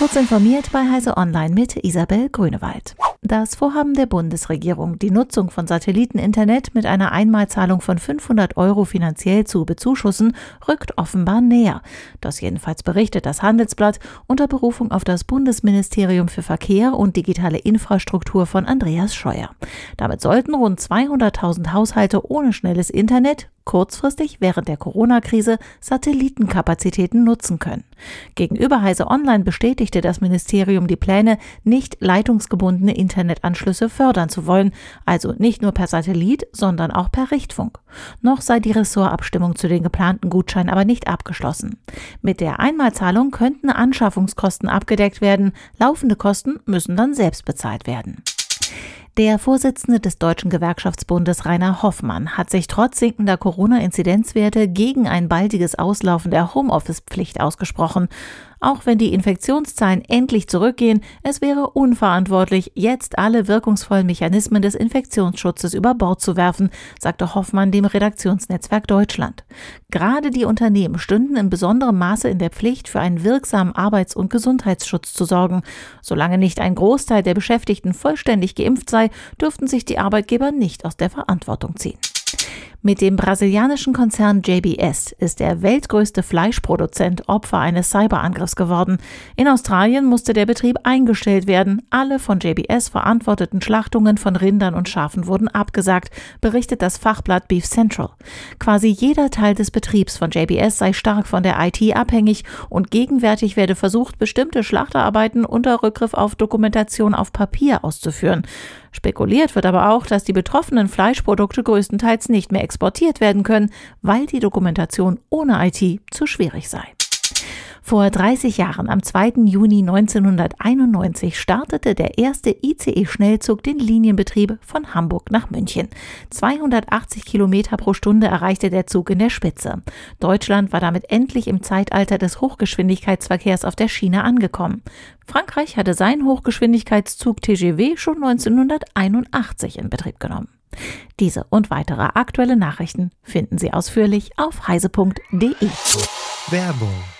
Kurz informiert bei Heise Online mit Isabel Grünewald. Das Vorhaben der Bundesregierung, die Nutzung von Satelliteninternet mit einer Einmalzahlung von 500 Euro finanziell zu bezuschussen, rückt offenbar näher. Das jedenfalls berichtet das Handelsblatt unter Berufung auf das Bundesministerium für Verkehr und digitale Infrastruktur von Andreas Scheuer. Damit sollten rund 200.000 Haushalte ohne schnelles Internet kurzfristig während der Corona-Krise Satellitenkapazitäten nutzen können. Gegenüber Heise Online bestätigte das Ministerium die Pläne, nicht leitungsgebundene Internetanschlüsse fördern zu wollen, also nicht nur per Satellit, sondern auch per Richtfunk. Noch sei die Ressortabstimmung zu den geplanten Gutscheinen aber nicht abgeschlossen. Mit der Einmalzahlung könnten Anschaffungskosten abgedeckt werden, laufende Kosten müssen dann selbst bezahlt werden. Der Vorsitzende des Deutschen Gewerkschaftsbundes Rainer Hoffmann hat sich trotz sinkender Corona-Inzidenzwerte gegen ein baldiges Auslaufen der Homeoffice-Pflicht ausgesprochen. Auch wenn die Infektionszahlen endlich zurückgehen, es wäre unverantwortlich, jetzt alle wirkungsvollen Mechanismen des Infektionsschutzes über Bord zu werfen, sagte Hoffmann dem Redaktionsnetzwerk Deutschland. Gerade die Unternehmen stünden in besonderem Maße in der Pflicht, für einen wirksamen Arbeits- und Gesundheitsschutz zu sorgen. Solange nicht ein Großteil der Beschäftigten vollständig geimpft sei, dürften sich die Arbeitgeber nicht aus der Verantwortung ziehen. Mit dem brasilianischen Konzern JBS ist der weltgrößte Fleischproduzent Opfer eines Cyberangriffs geworden. In Australien musste der Betrieb eingestellt werden. Alle von JBS verantworteten Schlachtungen von Rindern und Schafen wurden abgesagt, berichtet das Fachblatt Beef Central. Quasi jeder Teil des Betriebs von JBS sei stark von der IT abhängig und gegenwärtig werde versucht, bestimmte Schlachterarbeiten unter Rückgriff auf Dokumentation auf Papier auszuführen. Spekuliert wird aber auch, dass die betroffenen Fleischprodukte größtenteils nicht mehr exportiert werden können, weil die Dokumentation ohne IT zu schwierig sei. Vor 30 Jahren, am 2. Juni 1991, startete der erste ICE-Schnellzug den Linienbetrieb von Hamburg nach München. 280 Kilometer pro Stunde erreichte der Zug in der Spitze. Deutschland war damit endlich im Zeitalter des Hochgeschwindigkeitsverkehrs auf der Schiene angekommen. Frankreich hatte seinen Hochgeschwindigkeitszug TGV schon 1981 in Betrieb genommen. Diese und weitere aktuelle Nachrichten finden Sie ausführlich auf heise.de. Werbung